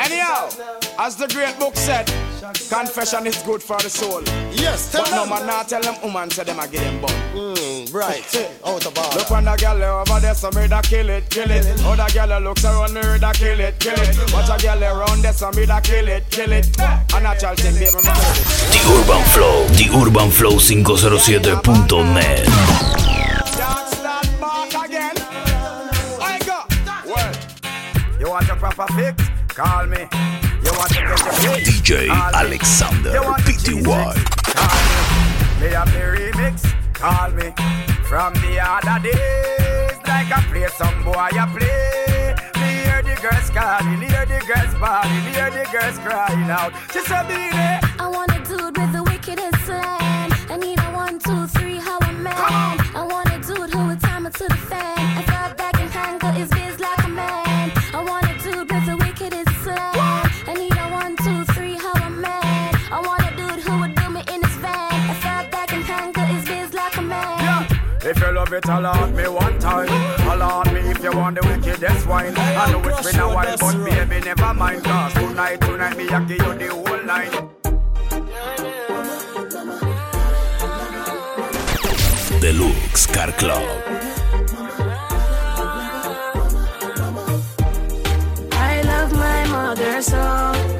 Anyhow, as the great book said, confession is good for the soul. Yes, tell but them. no man not tell them woman say them a get them bun. Mm, right, out of order. Look when the girl over there, some me da kill it, kill it. Other girl looks around me, da kill it, kill it. Watch a girl around there, some me da kill it, kill it. A natural thing, baby, me The Urban Flow, The Urban Flow 507.net. You want a proper fix? Call me. You want to get your fix? DJ Alexander PTY. Call me. Me have the remix. Call me. From the other days, like I play some boy, I play. Me hear the girls calling, hear the girls bawling, hear the girls crying out. I a dude love it, allow me one time. Allow me if you want the wickedest wine. I know it's been a while, but baby, never mind. Cause tonight, tonight, me, I give you the whole line. Deluxe Car Club. I love my mother so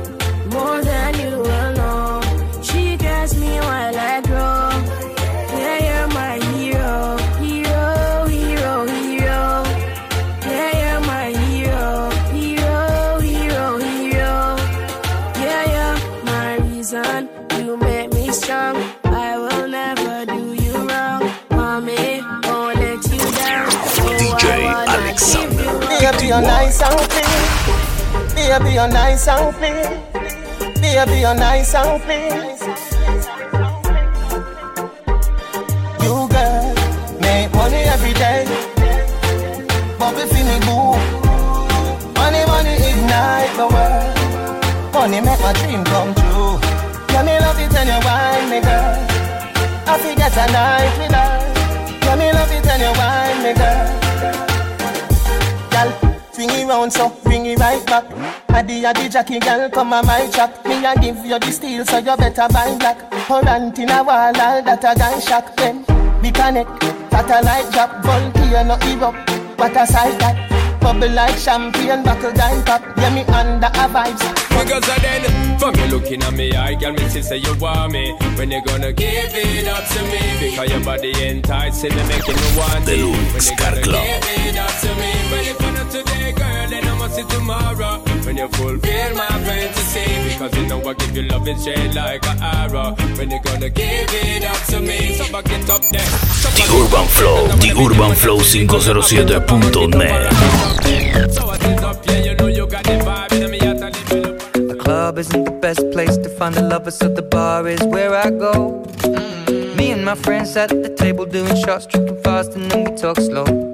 nice and clean. Baby, you're nice and clean. Baby, you're nice and clean. You girl make money every day. Bobby feel me boo. Money, money ignite the world. Money make my dream come true. Yeah, me love it when you wine me, girl. I forget a night with her. Yeah, me love it when you wine me, girl. Round so bring it right back. Addy addy Jackie girl come on my track. Me a give you the steel so you better buy black. Current in a wall all that a gun shock them. We connect, satellite drop, volcano erupt. What a sight that. Bubble like champagne, buckle down pop. Yeah, me under a vibes. Because I then, from you looking at me, I can me see say you want me. When you gonna give it up to me? Because your body enticing me, making me want it. When Deluxe you Car gonna Club. give it up to me? Well, if not today, girl, then I must see tomorrow. When you fulfill my fantasy, because you know I give you love in shade like an arrow. When you gonna give it up to me? So back it up there. So The Urban Flow, The Urban Flow 507.net. So what is up, yeah, you know you got the vibe, and me out and live it up. The club isn't the best place to find a lover, so the bar is where I go. Mm. Me and my friends at the table doing shots, tripping fast, and then we talk slow.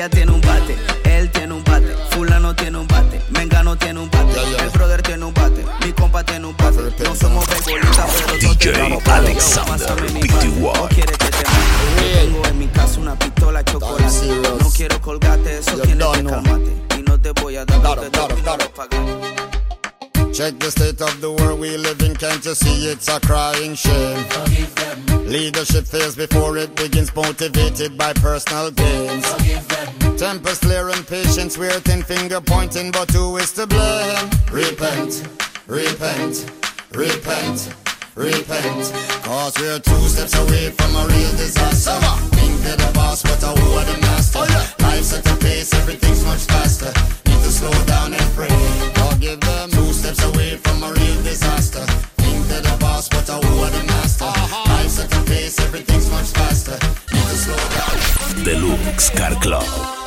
ella tiene un bate, él tiene un bate, fulano tiene un bate, Mengano tiene un bate, el brother tiene un bate, mi compa tiene un bate. No somos beisbolistas, pero todos DJ tenemos bate. Alexander no quieres que te mate. Tengo en mi casa una pistola chocolate. No quiero colgate, eso don't que calmate. Y no te voy a dar Check the state of the world we live in, can't you see it's a crying shame? Leadership fails before it begins, motivated by personal gains. Tempers clear patience, we're thin finger pointing, but who is to blame? Repent, repent, repent, repent. Cause we're two steps away from a real disaster. Think they're the boss, but who are the master? Life's at a pace, everything's much faster. Need to slow down and pray. Forgive them. Two steps away from a real disaster. Think they're the boss, but I who are the master? Life's at a pace, everything's much faster. Need to slow down. Deluxe Car Club.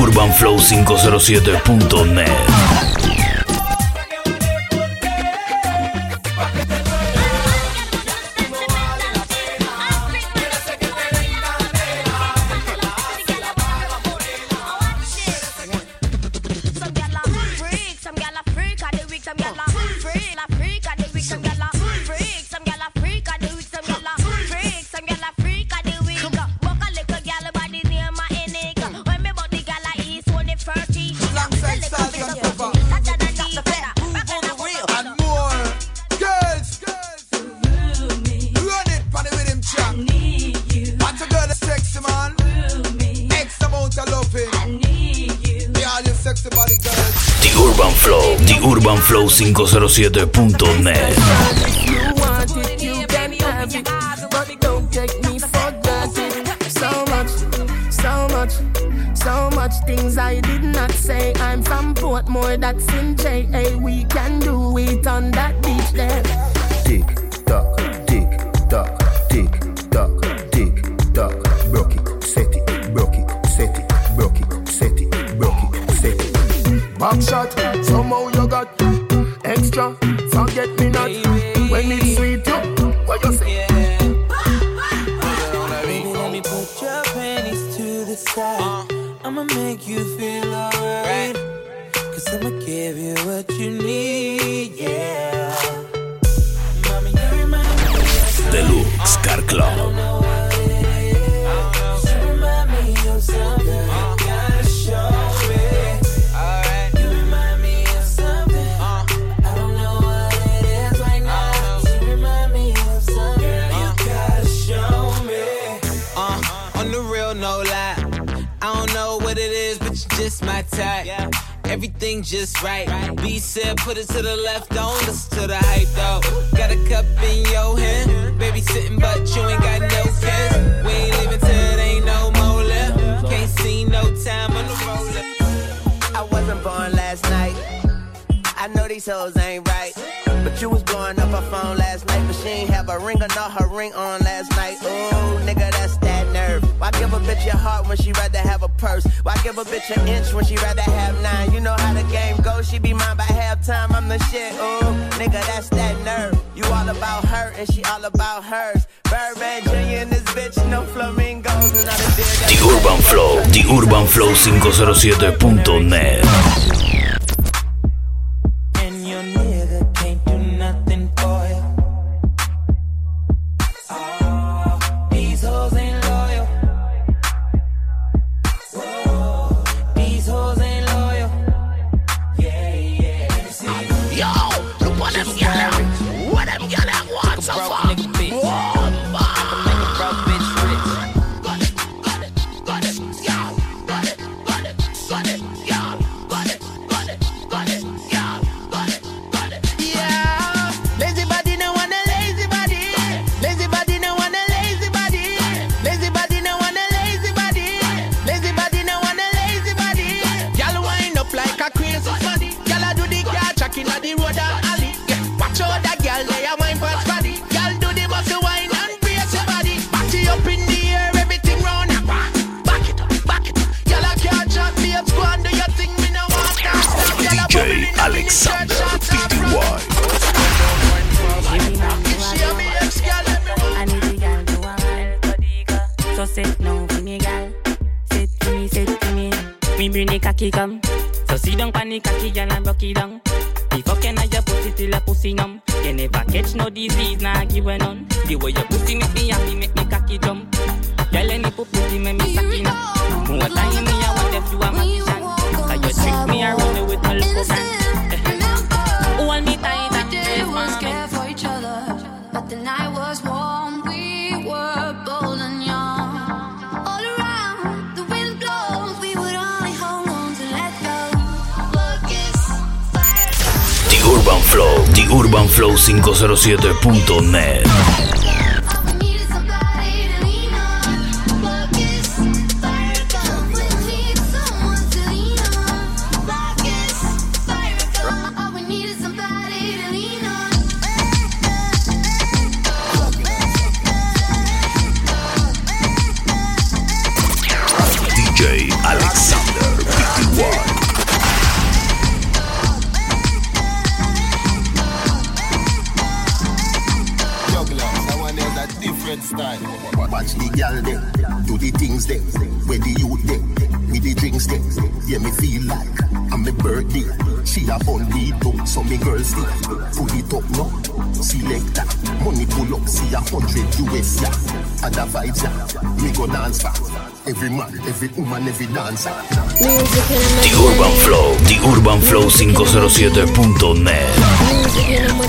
UrbanFlow507.net. Flow di urbanflow507.net. urbanflow507.net. So much so much, so much things I did not say. I'm from Portmore, that's in JA. We can do it on that beach there. My type. Everything just right. right. B said, put it to the left, don't listen to the hype though. Got a cup in your hand, baby sitting, but you ain't got no kiss. We ain't leaving till it ain't no more left. Can't see no time on the roller. I wasn't born last night. I know these hoes ain't right. But you was blowing up her phone last night, but she ain't have a ring or not her ring on last night. Ooh, nigga, that's that. Why give a bitch your heart when she rather have a purse? Why give a bitch an inch when she rather have nine? You know how the game goes, she be mine by halftime. I'm the shit, ooh, nigga, that's that nerve. You all about her and she all about hers. Birdman Jr. and this bitch, no flamingos. The Urban Flow, The Urban Flow 507.net. come. So sit down the cocky, gal, and broke it down. The fucking of your pussy till a pussy numb. You never catch no disease, nah give a none. The way your pussy make me happy, make me cocky jump. Girl, any pussy make me sucky now. More time me, I want them to a magician. So you trick me around me with no little man. Urban Flow, The Urban Flow 507.net. Every woman, every dancer. The Urban Flow, The Urban Flow 507.net. Music in my.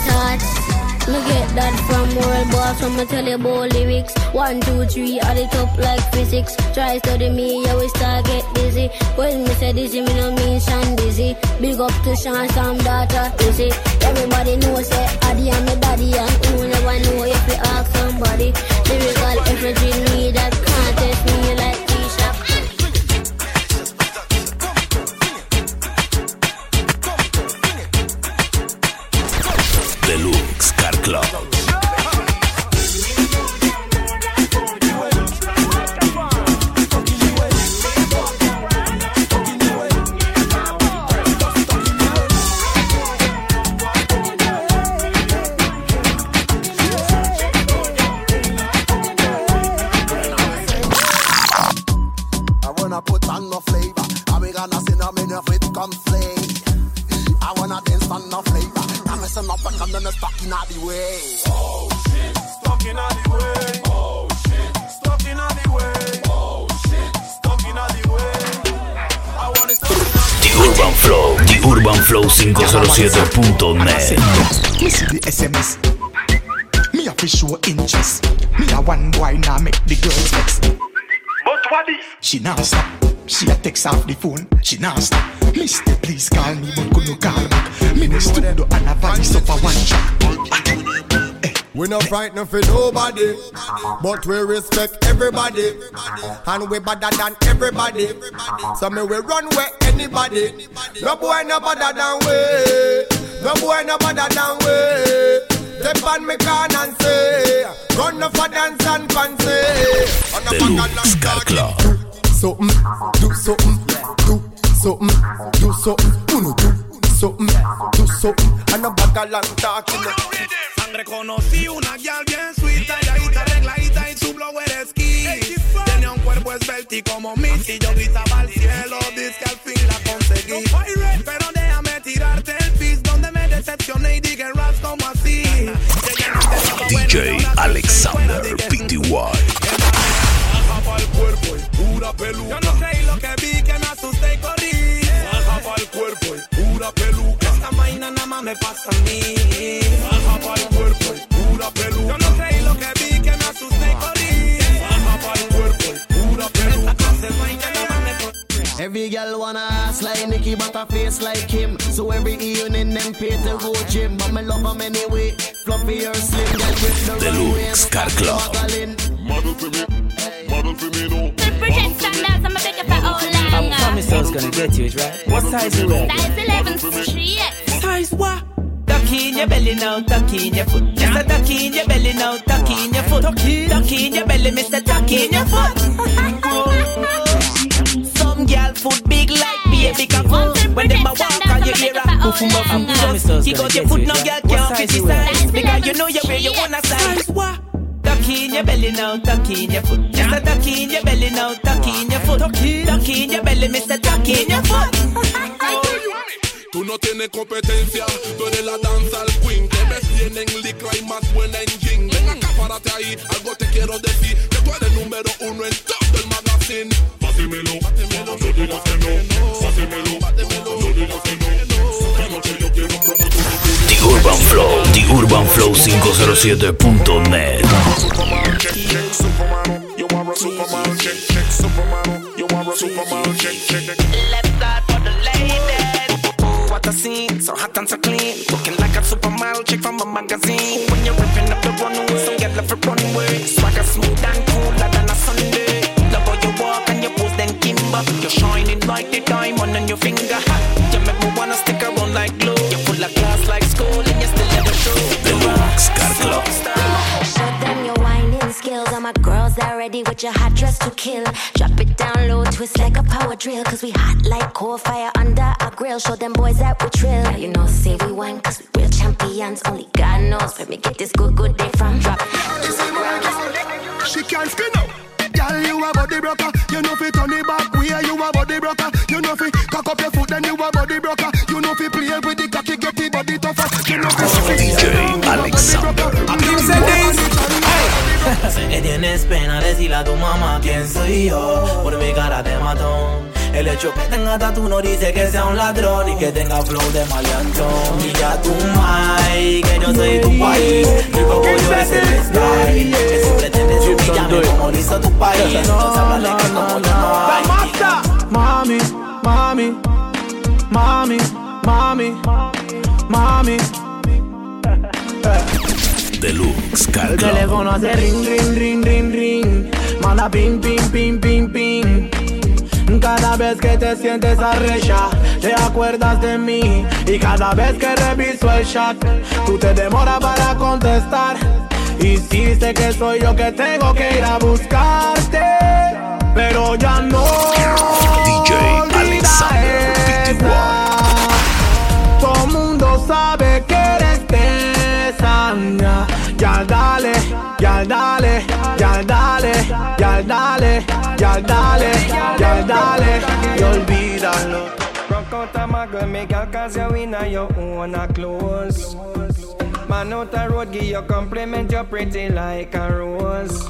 Me get that from world boss when me tell you about lyrics. One, two, three, add it up like physics. Try study me, you will start get dizzy. When me say dizzy, me no mean Sean dizzy. Big up to Sean, some daughter, dizzy. Everybody knows say Addy and me daddy, and who never know if you ask somebody. Lyrical everything me that can't test me like flow507.net. Ah, SMS. Me a fish show interest. Me a one boy now make the girls text. But what is? She now stop. She a text off the phone. She now stop. Mister, please call me, but could no call back. Me next to do and a valley suffer one track. We no frightened for nobody, but we respect everybody, and we better than everybody. So me we run where anybody. No boy no better than we. No boy no better than we. Step on me can and say, run up for dance and fancy. Deluxe Car Club. Something, do something, do something, do something, uno do something, do something, and a bag of long talking. Sangre conocí una gal bien sweet, talladita, arregladita y su blower ski. Tenía un cuerpo esbelto como Missy, yo gritaba al cielo, dice que al fin la conseguí. Pero déjame tirarte el pis donde me decepcioné y dije raps como así. DJ Alexander PTY. Baja pa'l cuerpo y pura peluca. Yo no creí lo que vi, que me asusté y corrí. Baja pa'l cuerpo y pura peluca. Esta vaina nada más me pasa a mí. Ass like Nicki, but a face like him. So every evening them pay to go gym. But me love 'em anyway. Fluffy or slim, girl with the Deluxe Car Club. Model for me, model for me, no. Pretend standards, I'm a bigger for all I promise I was gonna get you it right. What size you wear? Size 11, 3X. Size what? Tuck in your belly now, tuck in your foot. Just a tuck in your belly now, tuck in your foot. Tuck in your belly, Mister, tuck in your foot. Oh. Some girl foot big like baby cock. When them a walk and you hear a hoof hoof hoof. Kick out your foot, no girl can't criticize because you know you where you wanna size. What? Tuck in your belly now, tuck in your foot. Just a tuck in your belly now, tuck in your foot. Tuck in your belly, Mister, tuck in your foot. Tú no tienes competencia, tú eres la danza al queen. Te ves bien en licra y más buena en jean. Ven acá, párate ahí, algo te quiero decir. Que tú eres número uno en todo Urban Flow, The Urban Flow 507.net. You are a superman, check, check, superman. You are a superman, check, check. Left side for the ladies. What a scene, so hot and so clean. Looking like a supermodel chick from a magazine. When you're ripping up the runway, some get left for runway. Swagger smooth and Show them boys that we trill. Now you know, say we won, cause we real champions. Only God knows where me get this good, good day from. Drop. She can't spin out. Girl, you a body broker. You know fi turn it back way. You a body broker. You know fi cock up your foot, then you a body broker. You know fi play with the cocky, get the body tougher. You know fi oh, DJ Alexander. Sé que tienes pena decirle a tu mamá quién soy yo Por mi cara de matón El hecho que tenga tatu no dice que sea un ladrón Y que tenga flow de maleantón ya tu mai, que yo soy tu país. Mi yo es el style. Que si pretendes humillarme como lo hizo tu país. Entonces háblale que como yo no hay Mami, mami, mami, mami, mami. Deluxe Club. teléfono hace ring, ring, ring, ring, ring. Manda ping, ping, ping, ping, ping. Cada vez que te sientes arrecha, te acuerdas de mí. Y cada vez que reviso el chat, tú te demoras para contestar. Sé que soy yo que tengo que ir a buscarte. Pero ya no. DJ Alexander Todo mundo sabe que eres. Ya, ya dale, ya dale, ya dale, ya dale, ya dale, ya dale, y olvídalo. Rock out a muggle, make a cause you in a your own a clothes. Man out a road, give you compliment, you pretty like a rose.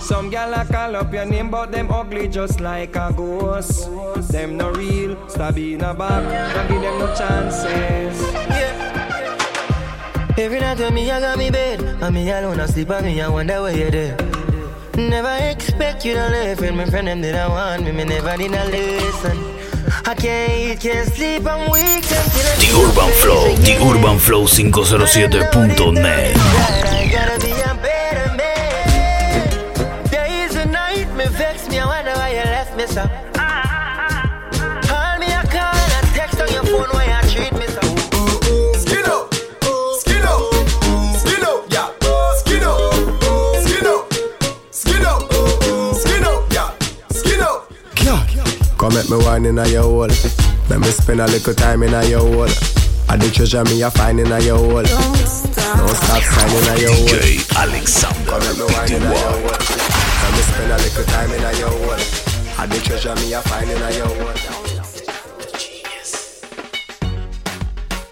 Some gal a call up your name, but them ugly just like a ghost. Them no real, stab in a back, don't give them no chances. Every night when me I got me bed. And me alone I sleep and me I wonder where there Never expect you to live my friend them did I want me Me never did I listen. I can't eat, can't sleep, I'm weak The Urban Flow, The Urban Flow 507.net. I gotta be a better man. Days and night me vex me I wonder why you left me so me wine in a your hole. Let me spend a little time in a your hole. I the treasure me a find in a your hole. Don't stop signing a your hole. DJ Alexander Come make me wine in a your hole. Let me spend a little time in a your hole. I the treasure me a find in a your hole.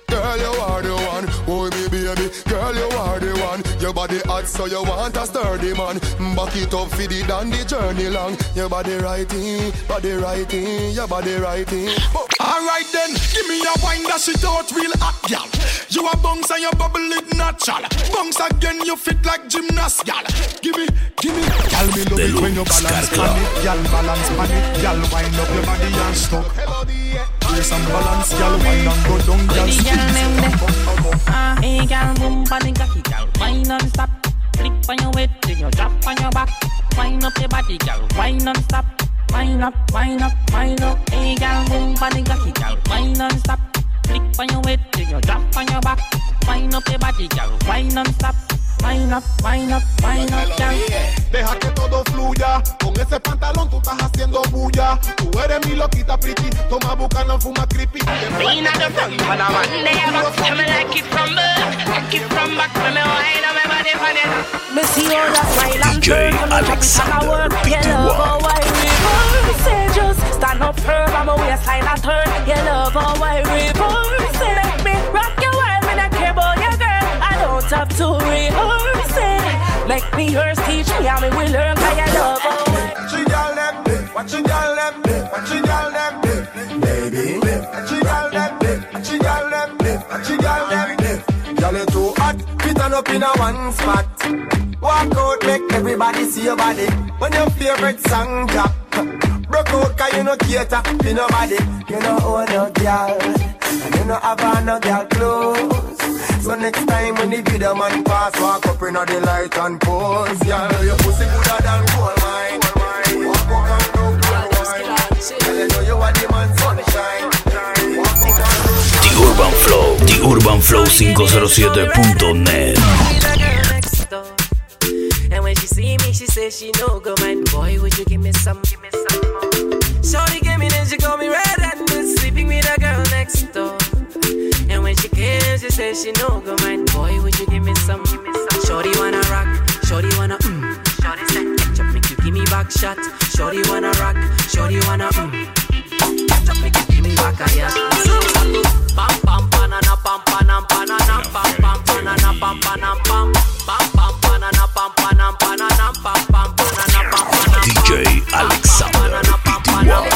Girl, you are the one. Oh, me baby. Girl, you are the one. Your body hot, so you want a sturdy man. Back it up for the down the journey long. Your body righty, body righty, your body righty. Alright then, give me a wine that shit out real hot, gal. You a bounce and you bubble it natural. Bounce again, you fit like gymnast, gal. Give me, give me, gal, me love it when you Deluxe balance Car on it, gal, balance on it, gal, wind up your body and stuck. Play some balance, gal, wind and go down, gal, When the spin girl bum, bum. Ah, hey girl, boom body cocky girl, wine non-stop. Flip on your head, then you drop on your back. Wind up your body, girl, wine non-stop. Wind up, wind up, wind up. Hey girl, boom body cocky girl, wine non-stop. Flip on your head, then you drop on your back. Wind up your body, girl, wine non-stop. Wind up, wind up, wind up, haciendo bulla. Tú eres mi loquita pretty. Toma bucano, fuma creepy. Being at the front, but I'm on there, but tell me like it from back, like it from back, when me wine on my body for it. Me see all that while I'm DJ turn, when me Alexander work, you Pity love One. how I reverse it, just stand up firm, I'm a waistline and turn, you love how I reverse it. Make me rock your world, me not care about your girl, I don't have to rehearse it. Make me yours, teach me how me will learn, 'cause you love how in a one spot. Walk out, make everybody see your body. When your favorite song drop, broke out 'cause you no cater to nobody. You know own no girl, and you no have no girl clothes. So next time when the video man pass, walk up in the light and pose. Girl, your pussy gooder than gold mine. Walk up and do gold wine. Girl, you know you are the man sunshine. Walk up and do The Urban Flow, The Urban Flow 507.net. And when she see me, she says she no go. Boy, would you give me some? Give me some. Shorty came in and she me red and sleeping with a girl next door. And when she came, she she no go. Boy, Shorty wanna rock, shorty wanna mm. Shorty said ketchup make you give me back Shorty wanna rock, shorty wanna mm. Just make it give me back a yeah. Pam pam banana pam panam panana pam pam banana pam panam pam pam pam banana pam panam panana pam pam banana pam DJ Alexander PTY.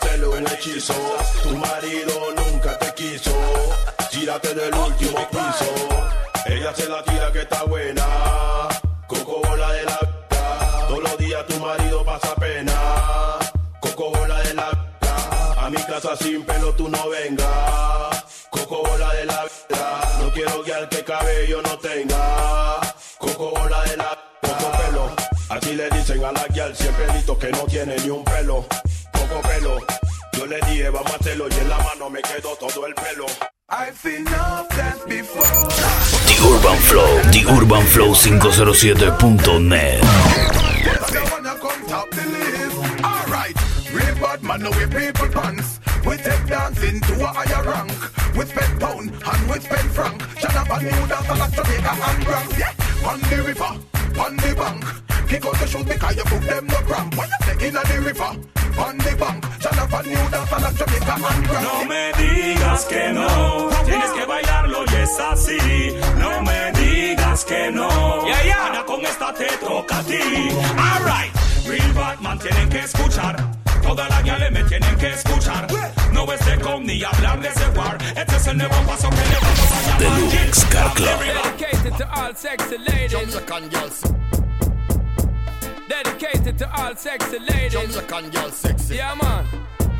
Hacerle un hechizo. Tu marido nunca te quiso. Tírate del último piso. Ella se la tira que está buena. Coco bola de la vida. Todos los días tu marido pasa pena. Coco bola de la vida. A mi casa sin pelo tú no vengas. Coco bola de la vida. No quiero al que cabello no tenga. Coco bola de la poco pelo. Así le dicen a la guial siempre listo que no tiene ni un pelo. Poco pelo. Yo le dije hacerlo y en la mano me quedó todo el pelo. I've enough that before. The Urban Flow. The Urban Flow 507.net. Alright, real bad man, no we people pants. We take dancing to a higher rank. We spend pound and Jamaica Bronx. Yeah, on the river, on the bank. Kick out the shoes because you put them no cramp. When you take in the river, on the bank. Shut up and new dance like Jamaica and Bronx. No me digas que no, tienes que bailarlo y es así. No me digas que no, Ahora con esta te toca a ti. Alright, Real Batman tienen que escuchar. Toda la guiales me tienen que escuchar. No es de com ni hablar de ese war. Este es el nuevo paso que le vamos a llamar. Deluxe Car Club. Dedicated to all sexy ladies. Dedicated to all sexy ladies. sexy. Yeah, man.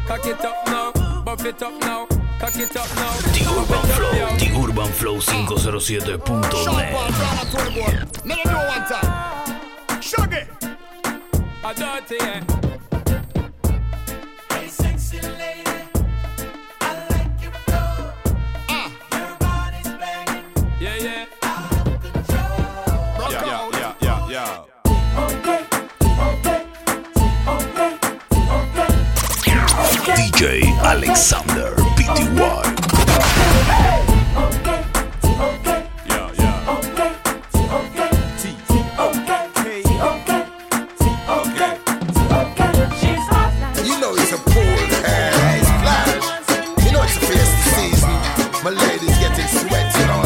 Cock it up now. Buff it up now. Cock it up now. The Urban Flow. The Urban Flow Sean 507.net. Paul Brown at 21. Let them know one time. Shaggy. A dirty, yeah. Hey, sexy lady, I like your flow. Ah. Your body's banging. Yeah, yeah. Yeah, yeah, yeah, yeah, yeah.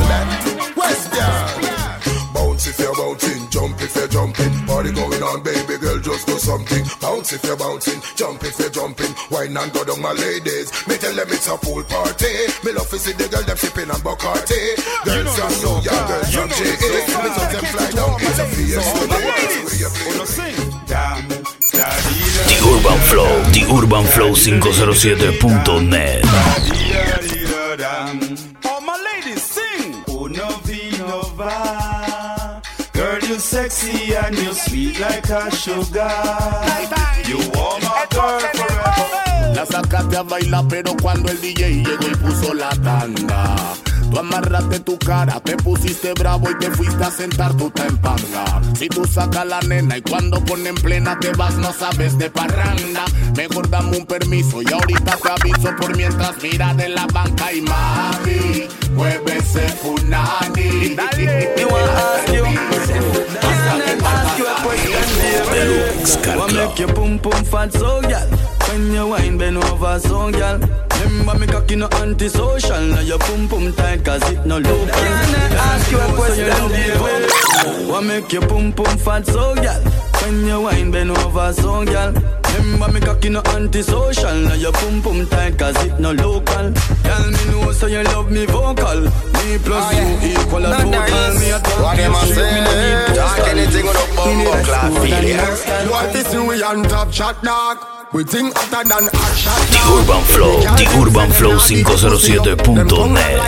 That. Western. Bounce if you're bouncing, jump if you're jumping. Party going on, baby girl, just do something. Bounce if you're bouncing, jump and go down, my ladies. Me tell them it's a pool party. Me love to see the girl them sipping on Bacardi. Girls from New York, girls from JA. Me tell them fly down, it's a The Urban Flow, The Urban Flow 507.net. sweet like a sugar. You are my girl forever. La sacaste a bailar, pero cuando el DJ llegó y puso la tanda. Tú amarraste tu cara, te pusiste bravo y te fuiste a sentar, tú te empanga. Si tú sacas la nena y cuando ponen plena te vas, no sabes de parranda. Mejor dame un permiso y ahorita te aviso por mientras mira de la banca y mami, mueve ese punani. What make you pum pum fat so gal? When you wine bend over so gal. Remember me cocky no antisocial. Now your pum pum tight cause it no local. Ask you a question. What make you pum pum fat so gal? When you wine bend over so gal. Remember me cocky no antisocial. Now your pum pum tight cause it no local. Girl me know so you love me vocal. Me plus you equal a total. Me a talk What them a you straight, me no need say? Talk anything with a bum bum a class screw feel and it. hairstyle. What is we on top shot dog? We think hotter than hot shot The Urban Flow, The Urban Flow 507.net.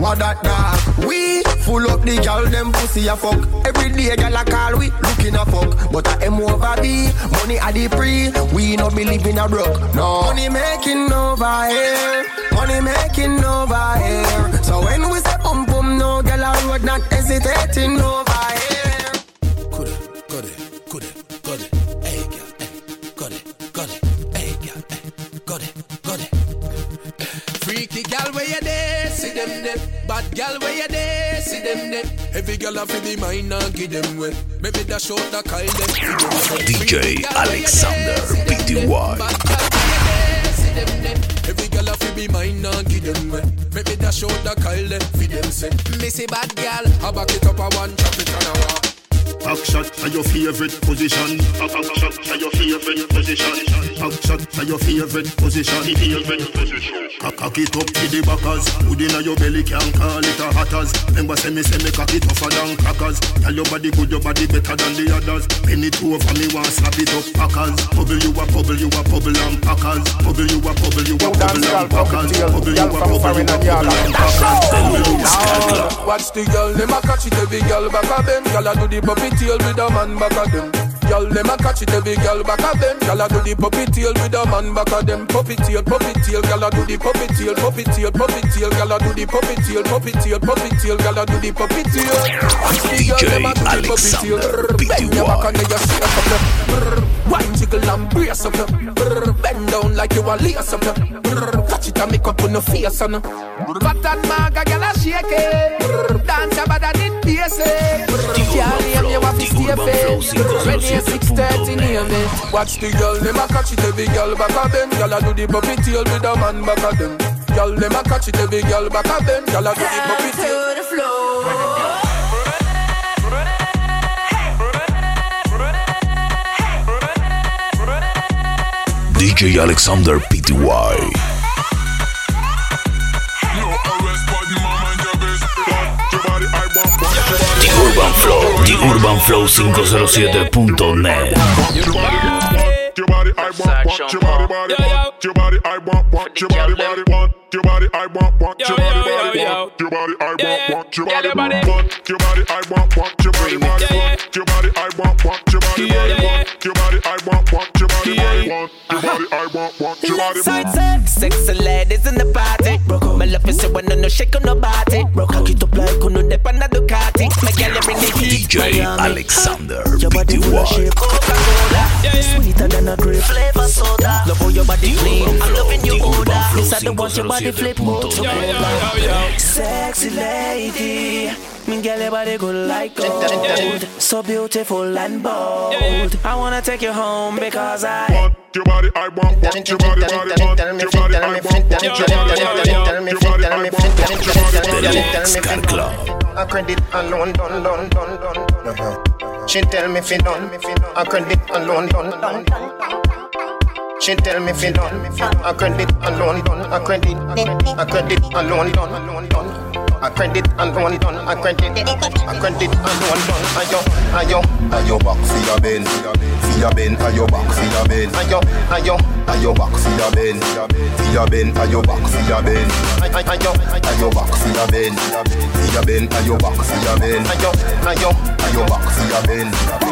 What that dog? We full up the gal them pussy a fuck. Every day gal a call we looking a fuck. But I am over B, money a the pre. We no believe in a broke. No money making over here, money making over here. So when we say pum pum, no gal a road not hesitating over got it, got it. Freaky gal where you there, see them there. Bad gal where you there, see them there. Every gal a fi the mind and give them way. Maybe that out the call them. fi them. DJ Alexander PTY. See them. Every gal a fi be mine and give them way. Maybe that out the call them fi them say. Missy bad gal, I back it up a one, drop it on a walk. Back shot are your favorite position. Back back shot are your favorite position. Back shot are your favorite position. Favorite position. Cock cock it up to the backers. Put inna your belly can call it a hatters. Remember say me say me cock it tougher than crackers. Tell your body good, your body better than the others. Penny two over me want slap it up packers. Bubble you a bubble, you a bubble and packers. Bubble you a bubble, you a bubble and packers. Bubble you a bubble, you a bubble and packers. Watch the girl, them a catch it every girl back a bend. Girl a do the puppy tail with a man back a them. Girl, them a catch it every girl back a bend. Girl a do the puppy tail with a man back a them. Puppy tail, puppy tail, girl a do the puppy tail, puppy tail, puppy tail, girl a do the puppy tail, puppy tail, puppy tail, girl a do the puppy tail. Watch the girl, them a do the puppy tail. Bend your back and then you shake up your. Wine jiggle and brace up your. Bend down like you a lace up your. Catch it and make up on your face on. Fat and maga, girl a shake it. Dance about that it basic. Can't name Ready at 6:30 name it. Watch the girl, them a catch it every girl back a bend. Girl a do the puppy tail with a man back a them. Girl, them a catch it every girl back a bend. Girl a do the puppy tail. to the floor. DJ Alexander PTY. Urban Flow, The Urban Flow 507.net. Your body, I want, want your body, body, want your body, I want, want your body, body, want your body, I want, want your body, body, want your body, I want, want your body, want your body, I want, want your body, body, want your body, I want, want your body, body, want your body, I want, want your body, body, want your body, I want, want your body, body. Sexy ladies in the party. My love is when no shake on nobody. Cock it up like uno de DJ Alexander Your body full of PTY. shape. Coca-Cola. Sweeter than a grape. Flavor soda. Love how your body clean. I'm loving your odor. Miss I don't want your body flip mode. Sexy lady. Me girl, your body good like gold. So beautiful and bold. I wanna take you home because I. want Your body, I want, want your body, body, want your body, I want, want your body, body, want your body, I want, want your body, body, Deluxe Car Club. A credit alone, done, done, done, done. She tell me fi done, a credit alone done. She tell me fi done, a credit alone done, a credit, a credit alone done. A credit and one done, a credit, a credit and one done. Ayo, ayo, ayo back for your ben, for your ben, ayo back for your ben, ayo, ayo, ayo back for your ben, for your ben, ayo back for your ben, ayo, ayo back for your ben, for your ben, ayo back for your ben, ayo, ayo, ayo back for your ben.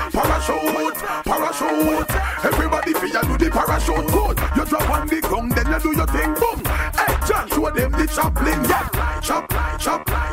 Parachute, parachute. Everybody feel do the parachute. Good. You drop on the ground, then you do your thing. Boom. Hey, John, show them the chaplain. Yeah. Chop, chop,